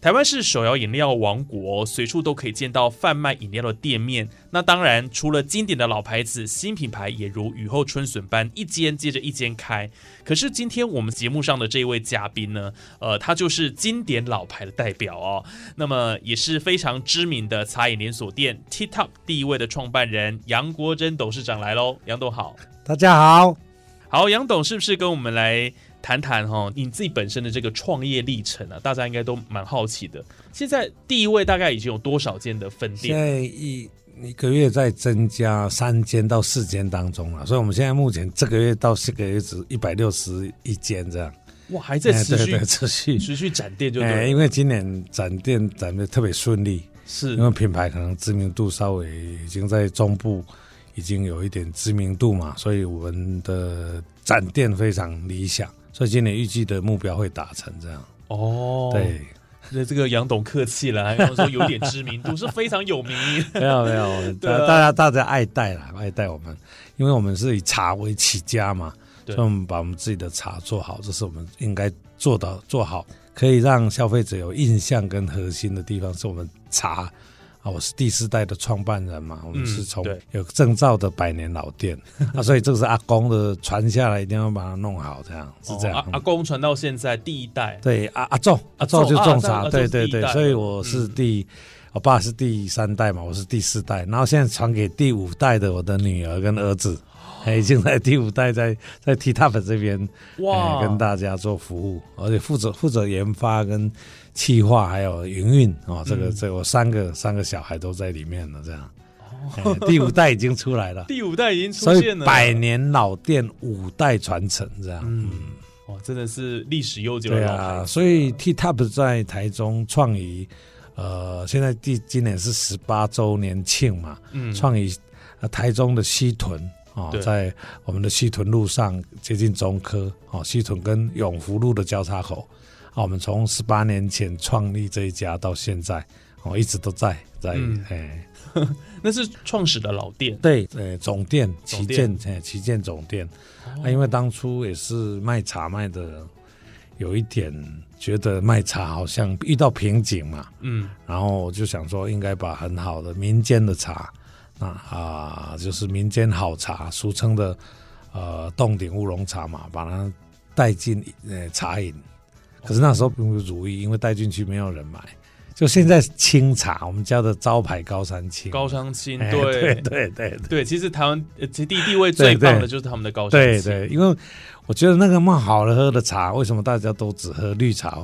台湾是手摇饮料王国，随处都可以见到贩卖饮料的店面。那当然，除了经典的老牌子，新品牌也如雨后春笋般一间接着一间开。可是今天我们节目上的这位嘉宾呢，呃，他就是经典老牌的代表哦。那么也是非常知名的茶饮连锁店 T Top 第一位的创办人杨国珍董事长来喽。杨董好，大家好，好，杨董是不是跟我们来？谈谈哈，你自己本身的这个创业历程啊，大家应该都蛮好奇的。现在第一位大概已经有多少间的分店？现在一一个月在增加三间到四间当中了，所以我们现在目前这个月到下个月只一百六十一间这样。哇，还在持续持续持续展店就对。因为今年展店展的特别顺利，是因为品牌可能知名度稍微已经在中部已经有一点知名度嘛，所以我们的展店非常理想。所以今年预计的目标会达成这样哦。对，那这个杨董客气了，还说有点知名度，是非常有名。没 有没有，大大家大家爱戴啦，爱戴我们，因为我们是以茶为起家嘛，所以我们把我们自己的茶做好，这是我们应该做到做好，可以让消费者有印象跟核心的地方，是我们茶。啊，我是第四代的创办人嘛，我们是从有证照的百年老店 啊，所以这个是阿公的传下来，一定要把它弄好，这样是这样。阿公传到现在第一代，对阿阿仲阿仲就种茶，对对对，所以我是第，我爸是第三代嘛，我是第四代，然后现在传给第五代的我的女儿跟儿子，已经在第五代在在 T Top 这边哇，跟大家做服务，而且负责负责研发跟。气化还有营运哦，这个这我三个三个小孩都在里面了，这样，第五代已经出来了，第五代已经出现了，百年老店五代传承这样，嗯，哇，真的是历史悠久。对啊，所以 T Top 在台中创意，呃，现在第今年是十八周年庆嘛，嗯，创意台中的西屯哦，在我们的西屯路上接近中科哦，西屯跟永福路的交叉口。啊，我们从十八年前创立这一家到现在，哦，一直都在在，哎，那是创始的老店，对，呃，总店旗舰，哎，旗舰总店。啊，因为当初也是卖茶卖的，有一点觉得卖茶好像遇到瓶颈嘛，嗯，然后我就想说，应该把很好的民间的茶，啊啊，就是民间好茶，俗称的呃洞顶乌龙茶嘛，把它带进呃茶饮。可是那时候并不如意，因为带进去没有人买。就现在清茶，我们家的招牌高山青，高山青，对对对对，其实台湾其地地位最棒的就是他们的高山青。对对，因为我觉得那个么好的喝的茶，为什么大家都只喝绿茶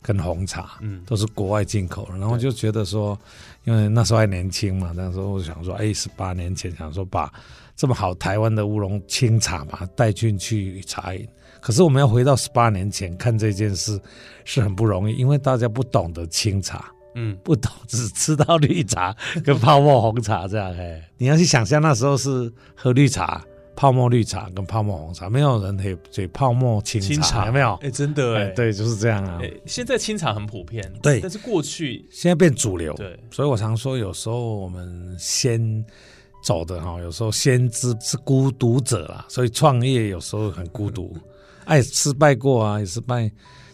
跟红茶？嗯，都是国外进口的。然后就觉得说，因为那时候还年轻嘛，那时候我想说，哎，十八年前想说把这么好台湾的乌龙清茶嘛带进去茶饮。可是我们要回到十八年前看这件事是很不容易，因为大家不懂得清茶，嗯，不懂只知道绿茶 跟泡沫红茶这样。哎，你要去想象那时候是喝绿茶、泡沫绿茶跟泡沫红茶，没有人喝这泡沫清茶，有没有？哎，真的哎，对，就是这样啊。现在清茶很普遍，对，但是过去现在变主流，对，所以我常说，有时候我们先走的哈，有时候先知是孤独者啦，所以创业有时候很孤独。哎，失败过啊，也失败，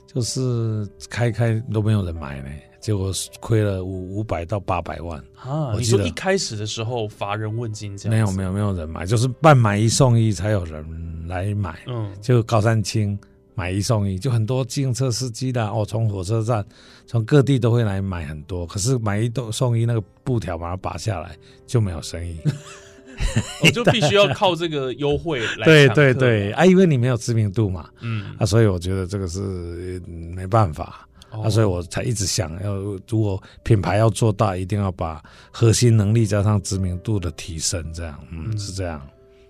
就是开开都没有人买呢，结果亏了五五百到八百万啊！你说一开始的时候乏人问津，这样没有没有没有人买，就是半买一送一才有人来买。嗯，就高山青买一送一，就很多自行车司机的，哦，从火车站，从各地都会来买很多。可是买一送一，那个布条把它拔下来就没有生意。我 就必须要靠这个优惠来。对对对，啊，因为你没有知名度嘛，嗯，啊，所以我觉得这个是没办法，啊，所以我才一直想要，如果品牌要做大，一定要把核心能力加上知名度的提升，这样，嗯，是这样。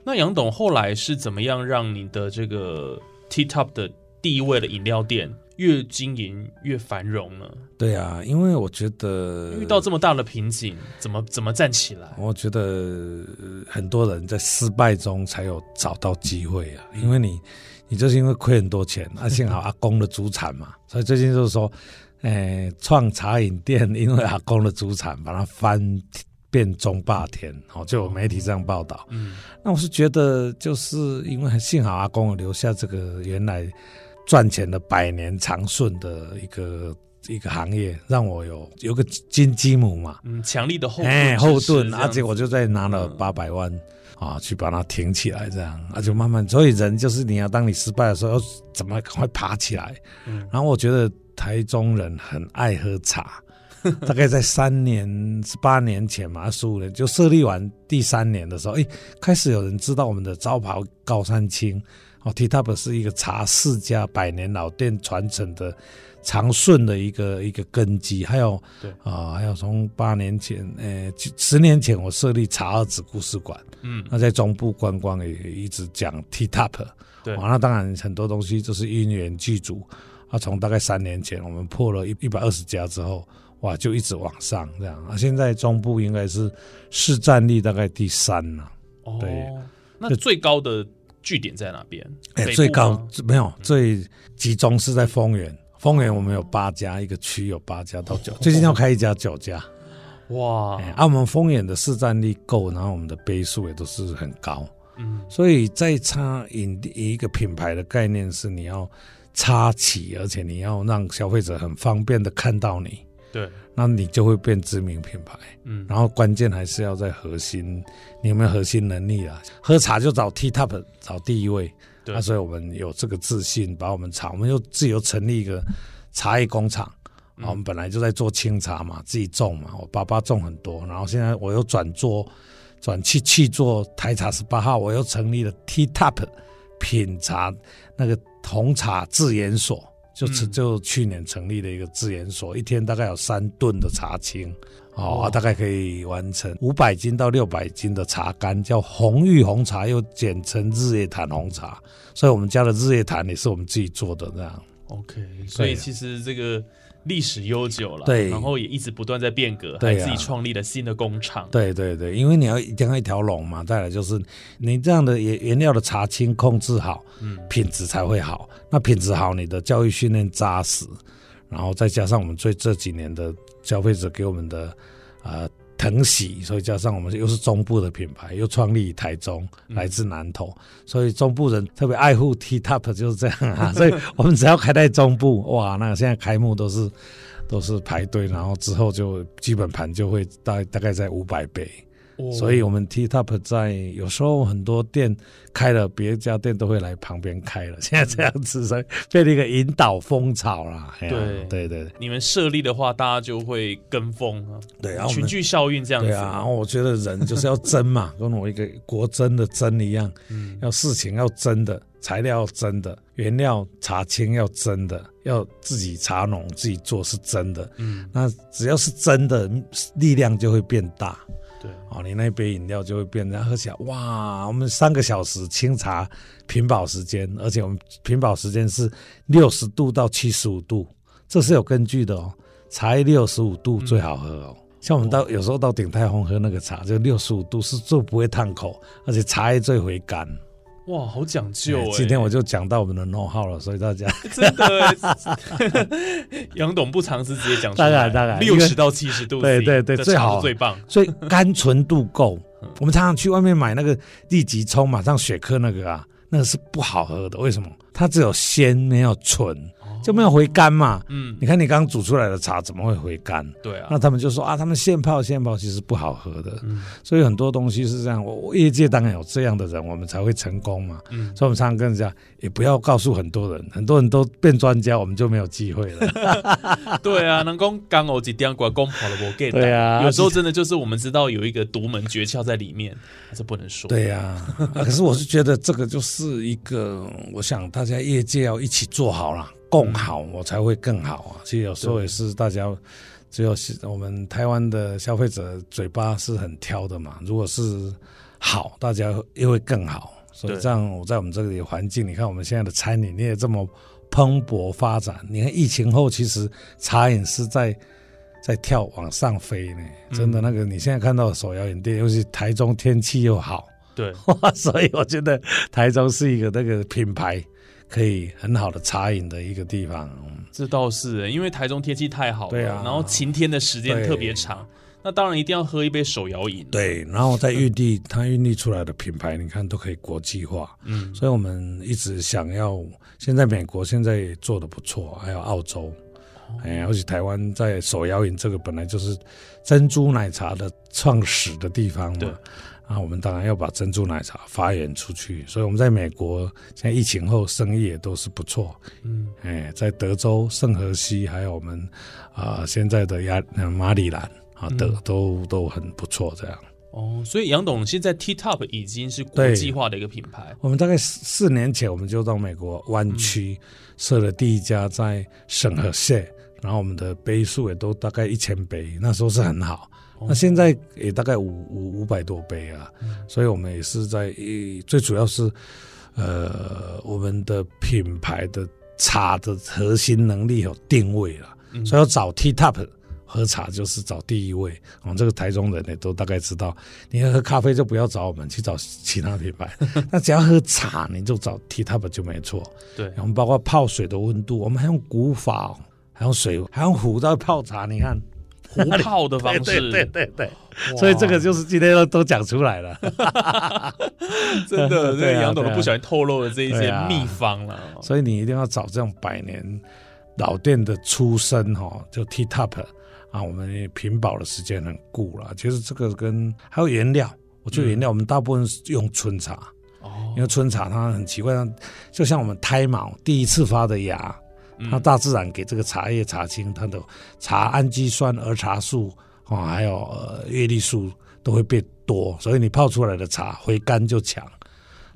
那杨董后来是怎么样让你的这个 T Top 的第一位的饮料店？越经营越繁荣了。对啊，因为我觉得遇到这么大的瓶颈，怎么怎么站起来？我觉得很多人在失败中才有找到机会啊。因为你，你就是因为亏很多钱，啊，幸好 阿公的祖产嘛，所以最近就是说，诶，创茶饮店，因为阿公的祖产，把它翻变中霸天，哦，就有媒体这样报道。嗯，那我是觉得，就是因为幸好阿公留下这个原来。赚钱的百年长顺的一个一个行业，让我有有个金鸡母嘛，嗯，强力的后哎后盾，而且我就在拿了八百万啊，去把它挺起来，这样，而且慢慢，所以人就是你要当你失败的时候，要怎么赶快爬起来？嗯，然后我觉得台中人很爱喝茶，大概在三年八年前嘛，十五年就设立完第三年的时候，哎，开始有人知道我们的招牌高山青。哦，T Top 是一个茶世家百年老店传承的长顺的一个一个根基，还有对啊，还有从八年前，呃，十年前我设立茶二子故事馆，嗯，那在中部观光也一直讲 T Top，对，那当然很多东西就是因缘具足，啊，从大概三年前我们破了一一百二十家之后，哇，就一直往上这样，啊，现在中部应该是市占率大概第三了，哦，对，那最高的。据点在哪边？哎，最高没有最集中是在丰原。丰原我们有八家，一个区有八家到九，最近要开一家九家。哇！啊，我们丰原的市占率够，然后我们的杯数也都是很高。嗯，所以在插引一个品牌的概念是你要插起，而且你要让消费者很方便的看到你。对。那你就会变知名品牌，嗯，然后关键还是要在核心，你有没有核心能力啊？喝茶就找 T Top 找第一位，对，那所以我们有这个自信，把我们茶，我们又自由成立一个茶叶工厂，啊，我们本来就在做清茶嘛，自己种嘛，我爸爸种很多，然后现在我又转做转去去做台茶十八号，我又成立了 T Top 品茶那个红茶制研所。就就去年成立的一个制研所，一天大概有三吨的茶青，哦，大概可以完成五百斤到六百斤的茶干，叫红玉红茶，又简称日月潭红茶。所以我们家的日月潭也是我们自己做的这样。OK，所以其实这个。历史悠久了，对，然后也一直不断在变革，还自己创立了新的工厂。对对对，因为你要一定要一条龙嘛，再来就是你这样的原原料的茶青控制好，嗯，品质才会好。那品质好，你的教育训练扎实，然后再加上我们最这几年的消费者给我们的呃疼喜，所以加上我们又是中部的品牌，又创立台中，来自南投，所以中部人特别爱护 T Top 就是这样啊。所以我们只要开在中部，哇，那现在开幕都是都是排队，然后之后就基本盘就会大大概在五百倍。所以，我们 T Top 在有时候很多店开了，别家店都会来旁边开了。现在这样子，所以变成一个引导风潮啦。对对对，你们设立的话，大家就会跟风啊。对啊，群聚效应这样子。对啊，然后我觉得人就是要争嘛，跟我一个国争的争一样。嗯，要事情要真的，材料要真的，原料查清要真的，要自己查农自己做是真的。嗯，那只要是真的，力量就会变大。对，哦，你那杯饮料就会变成喝起来，哇！我们三个小时清茶品保时间，而且我们品保时间是六十度到七十五度，这是有根据的哦。茶叶六十五度最好喝哦，像我们到有时候到鼎泰丰喝那个茶，就六十五度是最不会烫口，而且茶叶最回甘。哇，好讲究哎！今天我就讲到我们的 know how 了，所以大家 真的，杨董不尝试直接讲出来，当然当然，六十到七十度，对对对，最好最棒，所以甘醇度够。我们常常去外面买那个立即冲，马上雪克那个啊，那个是不好喝的。为什么？它只有鲜没有醇，就没有回甘嘛。嗯，你看你刚煮出来的茶怎么会回甘？对啊那，他们就说啊，他们现泡现泡其实不好喝的，嗯所以很多东西是这样。我我业界当然有这样的人，我们才会成功嘛。嗯，所以我们常常跟人家也不要告诉很多人，很多人都变专家，我们就没有机会了。对啊，能讲刚欧几点过公跑了我 get，对啊有时候真的就是我们知道有一个独门诀窍在里面，还是不能说。对呀、啊，可是我是觉得这个就是一个，我想大家业界要一起做好了，共好，我才会更好啊。其实有时候也是大家，只有是我们台湾的消费者嘴巴是很挑的嘛。如果是好，大家又会更好。所以这样，我在我们这里的环境，你看我们现在的餐饮业这么蓬勃发展，你看疫情后，其实茶饮是在。在跳往上飞呢，真的那个你现在看到的手摇饮店，尤其台中天气又好，对，哇，所以我觉得台中是一个那个品牌可以很好的茶饮的一个地方。这倒是，因为台中天气太好了，对啊然后晴天的时间特别长，那当然一定要喝一杯手摇饮。，对，然后在运力，它运力出来的品牌，你看都可以国际化，嗯，所以我们一直想要。现在美国现在也做的不错，还有澳洲，哎，而且台湾在手摇饮这个本来就是珍珠奶茶的创始的地方对嘛。啊，我们当然要把珍珠奶茶发扬出去，所以我们在美国现在疫情后生意也都是不错。嗯，哎，在德州圣荷西，还有我们啊、现在的亚呃马里兰啊，德、都都很不错。这样，哦，所以杨董现在 T Top 已经是国际化的一个品牌。我们大概四四年前我们就到美国湾区设了第一家在圣荷西，然后我们的杯数也都大概一千杯，那时候是很好。那现在也大概五五五百多杯啊，所以我们也是在呃最主要是呃我们的品牌的茶的核心能力有定位了，所以要找 T Top 喝茶就是找第一位。我、们这个台中人呢都大概知道，你要喝咖啡就不要找我们，去找其他品牌。那只要喝茶，你就找 T Top 就没错。对，我们包括泡水的温度，我们还用古法、哦，还用水，还用壶在泡茶。你看，壶泡的方式，对对对对，所以这个就是今天都都讲出来了。真的，这杨董都不小心透露了这一些秘方了。所以你一定要找这种百年老店的出身哈、就 T Top 啊，我们屏保的时间很固了。其实这个跟还有原料，我觉得原料我们大部分是用春茶，哦。因为春茶它很奇怪，它就像我们胎毛第一次发的芽，嗯它大自然给这个茶叶茶青，它的茶氨基酸、儿茶素哦，还有呃叶绿素都会变多，所以你泡出来的茶回甘就强。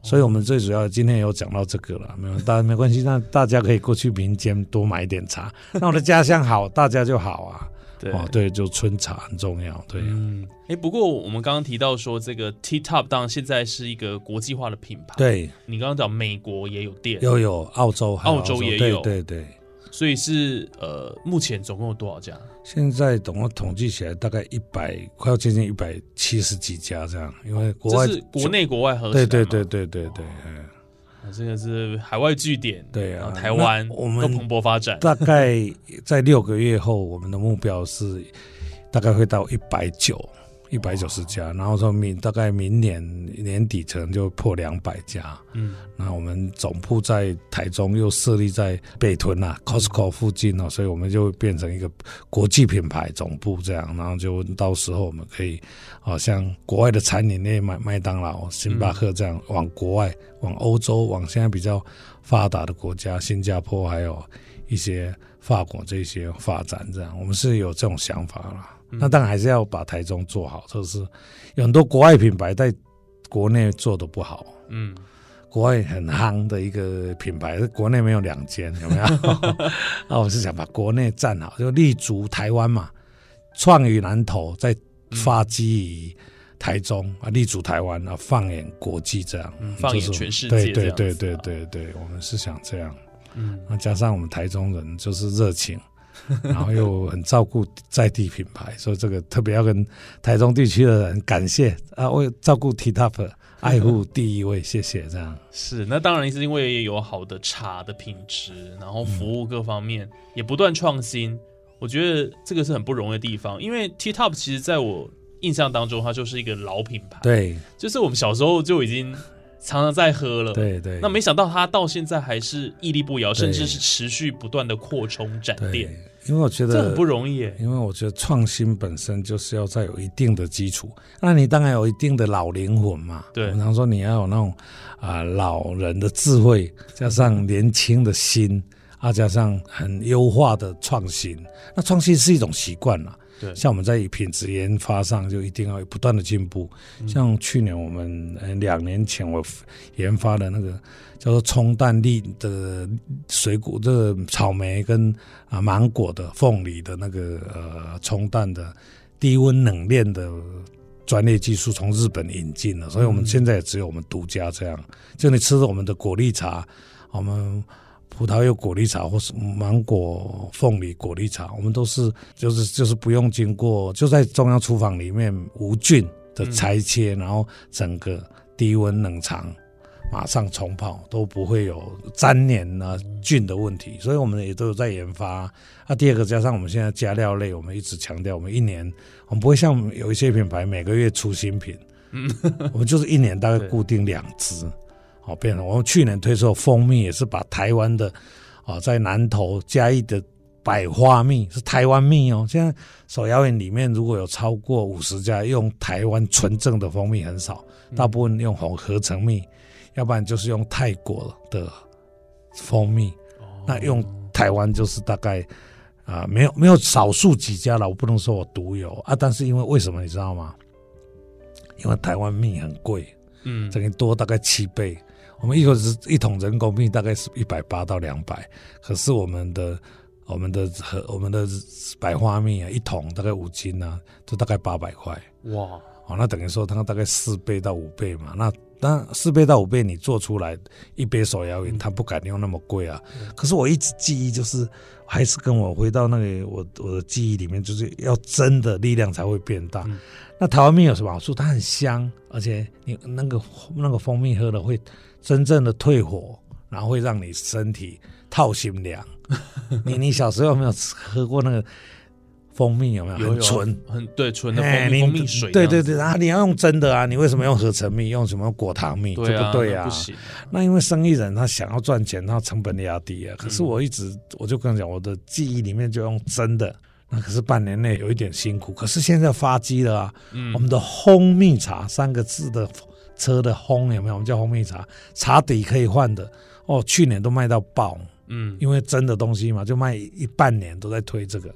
所以我们最主要今天有讲到这个了，没有 大没关系，那大家可以过去民间多买一点茶，那我的家乡好，大家就好啊。对哦，对，就春茶很重要，对。嗯，哎，不过我们刚刚提到说，这个 T Top 当然现在是一个国际化的品牌。，对，你刚刚讲美国也有店，又有澳洲，还有澳洲也对有对对对。所以是呃，目前总共有多少家？现在总共统计起来大概一百，快要接近一百七十几家这样，因为国外国内国外合起来对对对对对对，嗯啊这个是海外据点，对啊然后台湾我们都蓬勃发展。大概在六个月后，我们的目标是大概会到一百九。一百九十家，然后说明大概明年年底可能就破两百家。嗯，那我们总部在台中，又设立在北屯啊 Costco 附近哦，所以我们就变成一个国际品牌总部这样，然后就到时候我们可以，好、像国外的餐饮类麦麦当劳、星巴克这样往国外、往欧洲、往现在比较发达的国家，新加坡还有一些法国这些发展这样，我们是有这种想法啦。那当然还是要把台中做好，就是有很多国外品牌在国内做的不好。嗯，国外很夯的一个品牌，国内没有两间，有没有？那 我是想把国内站好，就立足台湾嘛，创于南投，再发基于台中啊，立足台湾啊，放眼国际这样，嗯放眼就是全世界对这对对对对对，我们是想这样。嗯，那加上我们台中人就是热情，然后又很照顾在地品牌，所以这个特别要跟台中地区的人感谢啊，为照顾 T Top 爱护第一位，谢谢这样。是。那当然是因为有好的茶的品质，然后服务各方面也不断创新。我觉得这个是很不容易的地方，因为 T Top 其实在我印象当中，它就是一个老品牌，，对，就是我们小时候就已经常常在喝了。对对，那没想到他到现在还是屹立不摇，甚至是持续不断的扩充展店，，因为我觉得这很不容易耶。因为我觉得创新本身就是要在有一定的基础，那你当然有一定的老灵魂嘛。对我们常说你要有那种啊、老人的智慧，加上年轻的心，啊，加上很优化的创新。那创新是一种习惯啦。对像我们在品质研发上就一定要不断的进步。像去年我们呃两年前我研发的那个叫做冲淡粒的水果，这个草莓跟啊芒果的凤梨的那个呃冲淡的低温冷链的专业技术从日本引进了，所以我们现在也只有我们独家这样。就你吃我们的果粒茶，我们。葡萄柚果粒茶或是芒果凤梨果粒茶，我们都是就是就是不用经过，就在中央厨房里面无菌的裁切，然后整个低温冷藏，马上冲泡都不会有粘连啊菌的问题，所以我们也都有在研发。啊，第二个加上我们现在加料类，我们一直强调，我们一年我们不会像有一些品牌每个月出新品，嗯，我们就是一年大概 固定两支。好，变成我们去年推出的蜂蜜也是把台湾的，啊，在南投嘉义的百花蜜是台湾蜜哦。现在手摇饮里面如果有超过五十家用台湾纯正的蜂蜜很少，大部分用红合成蜜，要不然就是用泰国的蜂蜜。那用台湾就是大概啊，没有没有少数几家了，我不能说我独有啊。但是因为为什么你知道吗？因为台湾蜜很贵，嗯，这个多大概七倍。我们一口是一桶人工蜜大概是一百八到两百，可是我们的我们的和我们的百花蜜啊，一桶大概五斤呢、啊，都大概八百块。哇，哦，那等于说它大概四倍到五倍嘛。那那四倍到五倍，你做出来一杯手摇饮，它不敢用那么贵啊。可是我一直记忆就是，还是跟我回到那个我我的记忆里面，就是要真的力量才会变大。嗯那台湾蜜有什么好处？它很香，而且你那个那个蜂蜜喝了会真正的退火，然后会让你身体套心凉。你你小时候有没有喝过那个蜂蜜？有没有有纯？很对纯的哎，蜂蜜你蜂蜜水，对对对，然后你要用真的啊，你为什么用合成蜜？用什么果糖蜜？对啊，这不对啊那不。行，那因为生意人他想要赚钱，他成本压低啊。可嗯是我一直我就跟你讲，我的记忆里面就用真的。那可是半年内有一点辛苦，可是现在发机了啊。嗯我们的蜂蜜茶三个字的车的烘有没有？我们叫烘蜜茶，茶底可以换的哦。去年都卖到爆，嗯，因为真的东西嘛，就卖一半年都在推这个。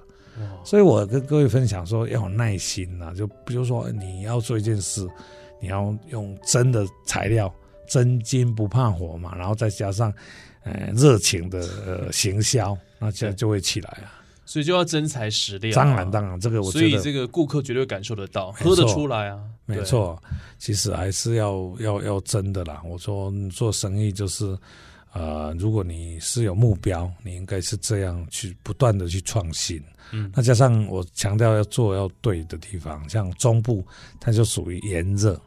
所以我跟各位分享说，要有耐心呐、就比如说你要做一件事，你要用真的材料，真金不怕火嘛，然后再加上呃热情的呃行销，那这样就会起来啊。所以就要真材实料啊。当然，当然，这个我所以这个顾客绝对感受得到，喝得出来啊。对，没错，其实还是要要要真的啦。我说做生意就是，呃，如果你是有目标，你应该是这样去不断的去创新。嗯那加上我强调要做要对的地方，像中部它就属于炎热，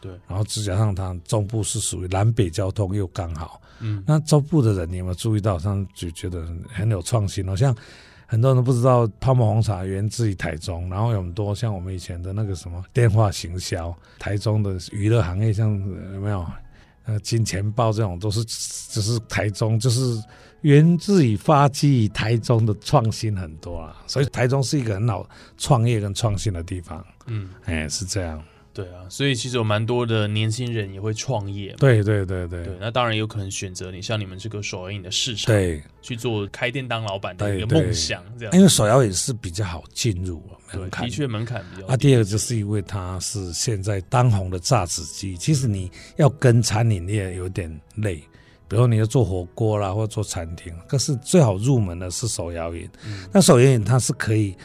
对，然后再加上它中部是属于南北交通又刚好。嗯，那中部的人你有没有注意到？他们就觉得很有创新哦，像很多人都不知道泡沫红茶源自于台中，然后有很多像我们以前的那个什么电话行销，台中的娱乐行业，像呃有没有？呃，金钱豹这种都是，只是台中，就是源自于发迹于台中的创新很多啊，所以台中是一个很好创业跟创新的地方。嗯，哎，是这样。对啊，所以其实有蛮多的年轻人也会创业嘛。对对对对对，那当然有可能选择你像你们这个手摇饮的市场，对，去做开店当老板的一个梦想，这样因为手摇也是比较好进入啊门，槛的确门槛比较啊，低。第二个就是因为它是现在当红的榨汁机，其实你要跟餐饮业有点累，比如你要做火锅啦，或者做餐厅，可是最好入门的是手摇饮。那手摇饮它是可以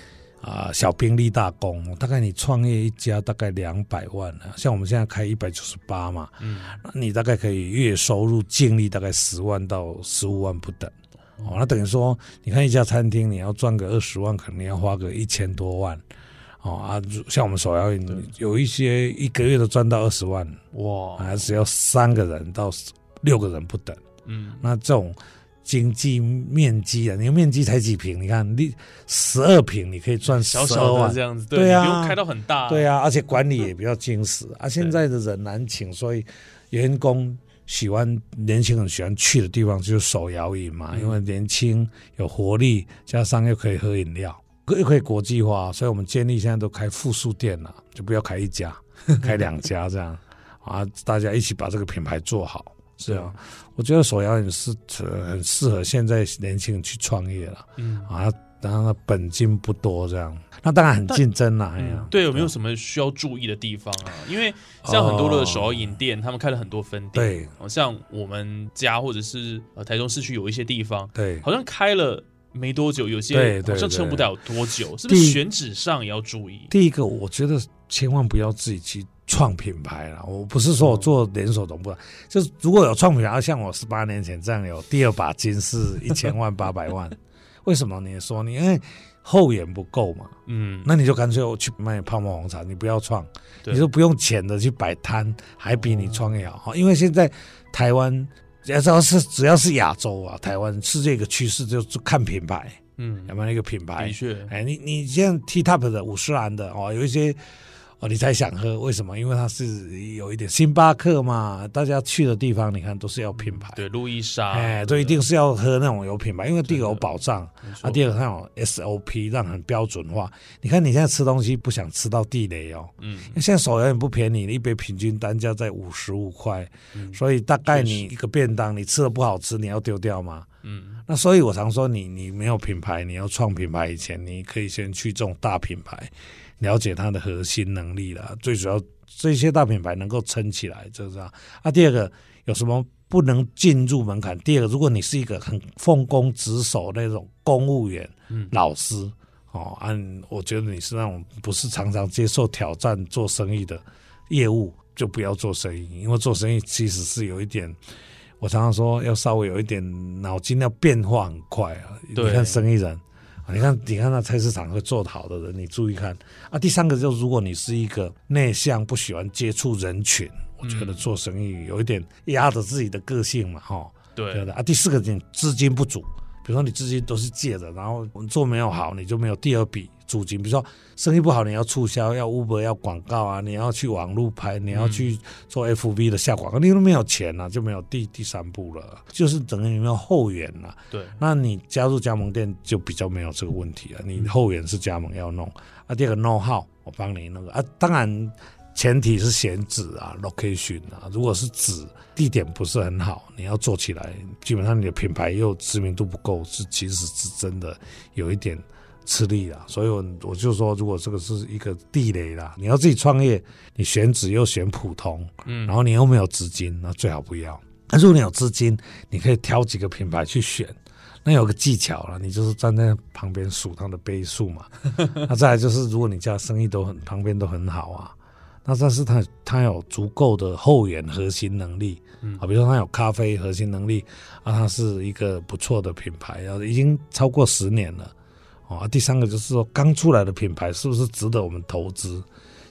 啊、小兵立大功，大概你创业一家大概两百万啊，像我们现在开一百九十八嘛，嗯，那你大概可以月收入净利大概十万到十五万不等。哦，那等于说，你看一家餐厅，你要赚个二十万，可能要花个一千多万。哦啊，像我们手摇饮，有一些一个月都赚到二十万，哇，还只要三个人到六个人不等。嗯，那这种经济面积啊，你面积才几平？你看，你十二平，你可以赚小小万的这样子，对啊你不用开到很大，对啊，而且管理也比较精实啊。现在的人难请，所以员工喜欢年轻人喜欢去的地方就是手摇饮嘛，因为年轻有活力，加上又可以喝饮料，又可以国际化，所以我们建立现在都开复数店了，就不要开一家，开两家这样啊，大家一起把这个品牌做好。是啊，我觉得手摇饮是很适合现在年轻人去创业了。嗯啊，当然本金不多，这样那当然很竞争啦。哎呀，对，有没有什么需要注意的地方啊？因为像很多的手摇饮店，他们开了很多分店。对，像我们家或者是呃台中市区有一些地方，对，好像开了没多久，有些好像撑不了多久，是不是选址上也要注意？第一个，我觉得千万不要自己去。创品牌了，我不是说我做连锁总部，就是如果有创品牌，像我十八年前这样有第二把金是一千 万八百万，为什么？你说你因为后援不够嘛，嗯，那你就干脆我去卖泡沫红茶，你不要创，你就不用钱的去摆摊，还比你创业好，因为现在台湾只要是只要是亚洲啊，台湾是这个趋势，就是看品牌，嗯，有没有一个品牌？的确，哎，你你像 T Top 的五十兰的哦，有一些。哦，你才想喝？为什么？因为它是有一点星巴克嘛，大家去的地方，你看都是要品牌。对，路易莎，哎，都一定是要喝那种有品牌，因为第一个有保障，啊，第二个它有 SOP，让很标准化。你看你现在吃东西不想吃到地雷哦，嗯，现在手摇也不便宜，一杯平均单价在五十五块，所以大概你一个便当你吃的不好吃，你要丢掉吗？嗯，那所以我常说你你没有品牌，你要创品牌以前，你可以先去这种大品牌。了解它的核心能力了，最主要这些大品牌能够撑起来，就是这样。啊，第二个有什么不能进入门槛？第二个，如果你是一个很奉公职守那种公务员、老师哦，按我觉得你是那种不是常常接受挑战做生意的业务，就不要做生意，因为做生意其实是有一点，我常常说要稍微有一点脑筋要变化很快啊。你看生意人。你看，你看那菜市场会做好的人，你注意看啊。第三个就是，如果你是一个内向、不喜欢接触人群，我觉得做生意有一点压着自己的个性嘛，哈。对的啊。第四个，点资金不足。比如说你资金都是借的，然后做没有好，你就没有第二笔租金。比如说生意不好，你要促销，要 Uber，要广告啊，你要去网络拍，你要去做 FB 的下广告，你都没有钱了，就没有第第三步了，就是等于你没有后援了。对，那你加入加盟店就比较没有这个问题了。你后援是加盟要弄啊，第二个 No 号我帮你那个啊，当然。前提是选址啊，location 啊，如果是址地点不是很好，你要做起来，基本上你的品牌又知名度不够，是其实是真的有一点吃力啊。所以我我就说，如果这个是一个地雷啦，你要自己创业，你选址又选普通，嗯，然后你又没有资金，那最好不要。但如果你有资金，你可以挑几个品牌去选，那有个技巧了，你就是站在旁边数它的倍数嘛。那再来就是，如果你家生意都很旁边都很好啊。那但是它它有足够的后援核心能力，啊，比如说它有咖啡核心能力，啊，它是一个不错的品牌，啊，已经超过十年了，啊，第三个就是说刚出来的品牌是不是值得我们投资？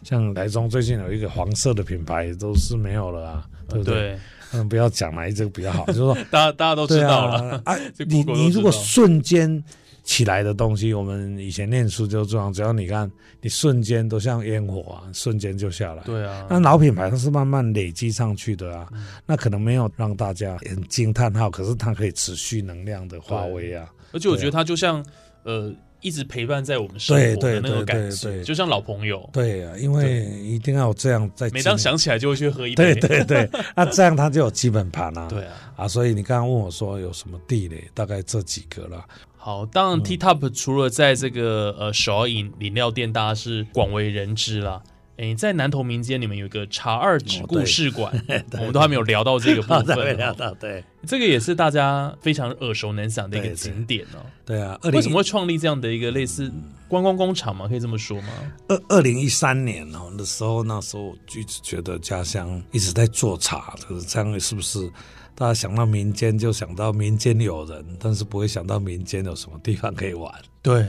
像台中最近有一个黄色的品牌都是没有了啊，对不对？嗯，不要讲哪一个比较好，就是说 大家大家都知道了，啊，你你如果瞬间。起来的东西，我们以前念书就这样，只要你看，你瞬间都像烟火啊，瞬间就下来。对啊，那老品牌它是慢慢累积上去的啊，那可能没有让大家很惊叹号，可是它可以持续能量的化威啊。而且我觉得它就像呃，一直陪伴在我们生活的那种感觉，就像老朋友。对啊，因为一定要这样在。每当想起来就会去喝一杯。对对对，那这样他就有基本盘啊。对啊，啊，所以你刚刚问我说有什么地雷，大概这几个了。好，当然 T Top 除了在这个呃手摇饮饮料店，大家是广为人知啦。哎，在南投民间，你们有一个茶二指故事馆，我们都还没有聊到这个部分。没聊到，对，这个也是大家非常耳熟能详的一个景点哦。对啊，为什么会创立这样的一个类似观光工厂嘛？可以这么说吗？二二零一三年哦，那时候那时候就觉得家乡一直在做茶，可是这样是不是？大家想到民间就想到民间有人，但是不会想到民间有什么地方可以玩。对，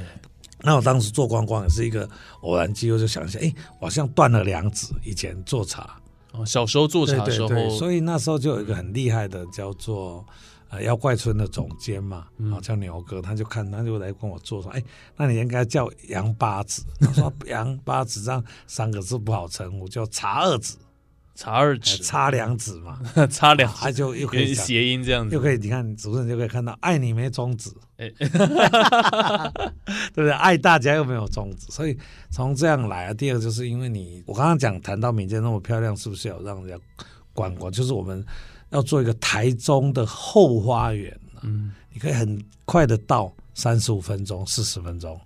那我当时做观光也是一个偶然机会，就想一下，哎，好像断了两指。以前做茶，哦，小时候做茶的时候，所以那时候就有一个很厉害的叫做呃妖怪村的总监嘛，啊叫牛哥，他就看，他就来跟我做说，哎，那你应该叫杨八子。他说杨八子这样三个字不好称呼，叫茶二子。茶二指，擦两指嘛，擦两啊就又可以谐音这样子，又可以，你看主持人就可以看到爱你没终止，对不对？爱大家又没有终止，所以从这样来啊。第二个就是因为你，我刚刚讲谈到民间那么漂亮，是不是要让人家观光？就是我们要做一个台中的后花园嗯，你可以很快的到，三十五分钟、四十分钟，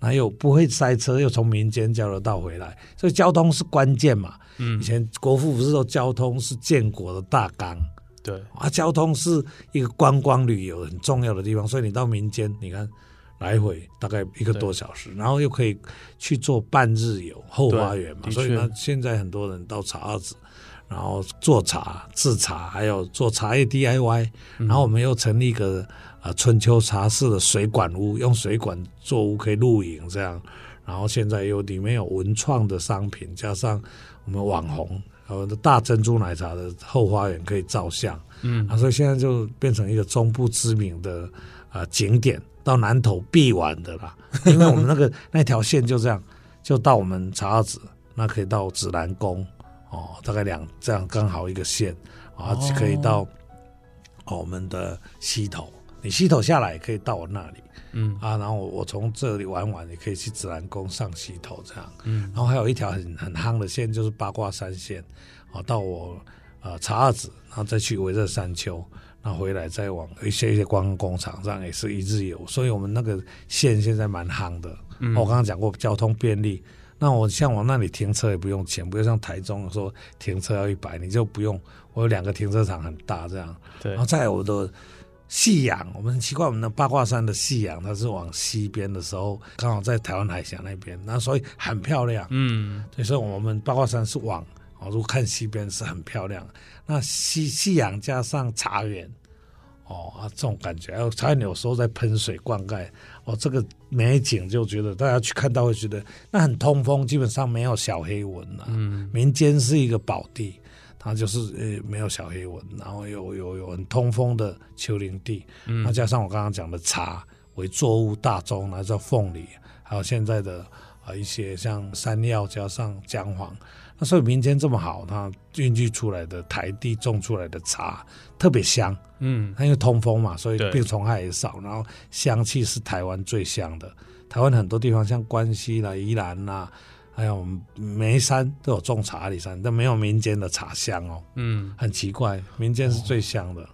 还有不会塞车，又从民间交流道回来，所以交通是关键嘛。嗯，以前国父不是说交通是建国的大纲。对啊，交通是一个观光旅游很重要的地方，所以你到民间，你看来回大概一个多小时，然后又可以去做半日游后花园嘛。所以呢，现在很多人到茶二子，然后做茶、制茶，还有做茶叶 DIY。然后我们又成立一个啊春秋茶室的水管屋，用水管做屋可以露营这样。然后现在又里面有文创的商品，加上我们网红。呃，大珍珠奶茶的后花园可以照相，嗯，啊，所以现在就变成一个中部知名的啊景点，到南头必玩的啦。因为我们那个 那条线就这样，就到我们茶子，那可以到紫兰宫，哦，大概两这样刚好一个线，啊，可以到我们的溪头，你溪头下来也可以到我那里。嗯啊，然后我我从这里玩完，也可以去紫兰宫上溪头这样。嗯，然后还有一条很很夯的线，就是八卦山线，啊，到我呃茶二子，然后再去围着山丘，那回来再往一些一些观光工厂上也是一日游。所以我们那个线现在蛮夯的。嗯，我刚刚讲过交通便利，那我像我那里停车也不用钱，不用像台中说停车要一百，你就不用。我有两个停车场很大这样。对，然后在我的。夕阳，我们很奇怪，我们的八卦山的夕阳，它是往西边的时候，刚好在台湾海峡那边，那所以很漂亮。嗯，所以我们八卦山是往，如果看西边是很漂亮。那夕夕阳加上茶园，哦啊，这种感觉，还有茶园有时候在喷水灌溉，哦，这个美景就觉得大家去看到会觉得那很通风，基本上没有小黑蚊了。嗯，民间是一个宝地。它就是呃没有小黑蚊，然后有有有很通风的丘陵地，那加上我刚刚讲的茶为作物大宗，那叫凤梨，还有现在的啊一些像山药加上姜黄，那所以民间这么好，它孕育出来的台地种出来的茶特别香，嗯，它因为通风嘛，所以病虫害也少，然后香气是台湾最香的，台湾很多地方像关西啦、宜兰啦。还有眉山都有种茶，阿里山但没有民间的茶香哦。嗯，很奇怪，民间是最香的。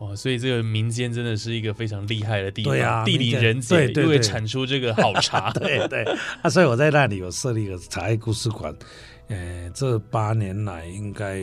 哇，所以这个民间真的是一个非常厉害的地方。对啊，地理人杰，又会产出这个好茶。对对，啊，所以我在那里有设立一个茶叶故事馆。呃，这八年来应该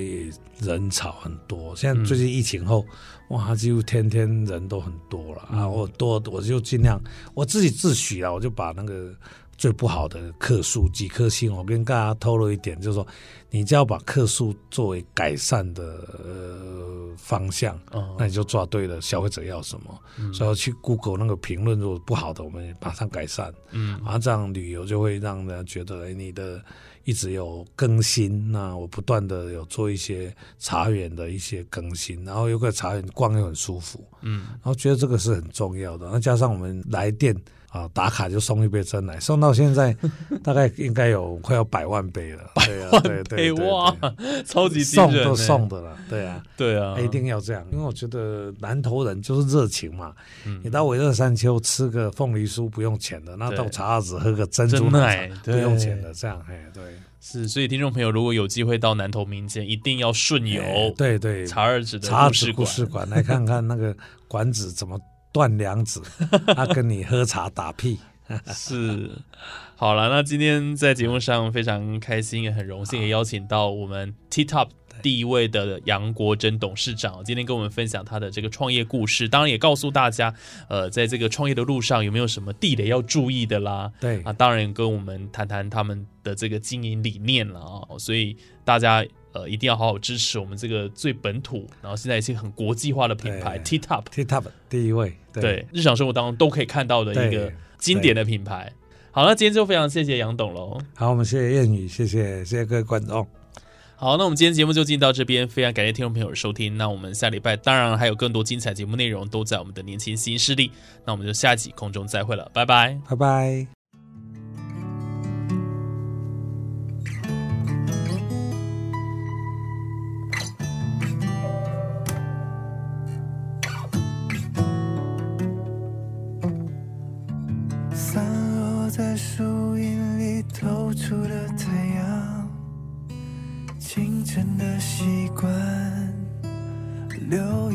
人潮很多。现在最近疫情后，哇，几乎天天人都很多了啊。我多我就尽量我自己自诩啊，我就把那个。最不好的客数几颗星，我跟大家透露一点，就是说，你只要把客数作为改善的呃方向，那你就抓对了消费者要什么。所以去 Google 那个评论如果不好的，我们马上改善。嗯，啊，这样旅游就会让人觉得，哎，你的一直有更新，那我不断的有做一些茶园的一些更新，然后有个茶园逛又很舒服。嗯，然后觉得这个是很重要的。那加上我们来电。啊，打卡就送一杯真奶，送到现在 大概应该有快要百万杯了。百万杯哇，超级送都送的了，对啊，对啊，一定要这样，因为我觉得南投人就是热情嘛。你到维乐山丘吃个凤梨酥不用钱的，那到茶子喝个珍珠奶不用钱的，这样哎，对，是。所以听众朋友如果有机会到南投民间，一定要顺游，对对，茶二子的茶子故事馆来看看那个馆子怎么。断梁子，他跟你喝茶打屁，是好了。那今天在节目上非常开心，也很荣幸，也邀请到我们 T Top 第一位的杨国珍董事长，今天跟我们分享他的这个创业故事。当然也告诉大家，呃，在这个创业的路上有没有什么地雷要注意的啦？对啊，当然跟我们谈谈他们的这个经营理念了啊。所以大家。呃，一定要好好支持我们这个最本土，然后现在也是很国际化的品牌 T Top，T Top 第一位，对，日常生活当中都可以看到的一个经典的品牌。好了，今天就非常谢谢杨董喽。好，我们谢谢谚语，谢谢谢谢各位观众。好，那我们今天节目就进到这边，非常感谢听众朋友的收听。那我们下礼拜当然还有更多精彩节目内容都在我们的年轻新势力。那我们就下集空中再会了，拜拜，拜拜。留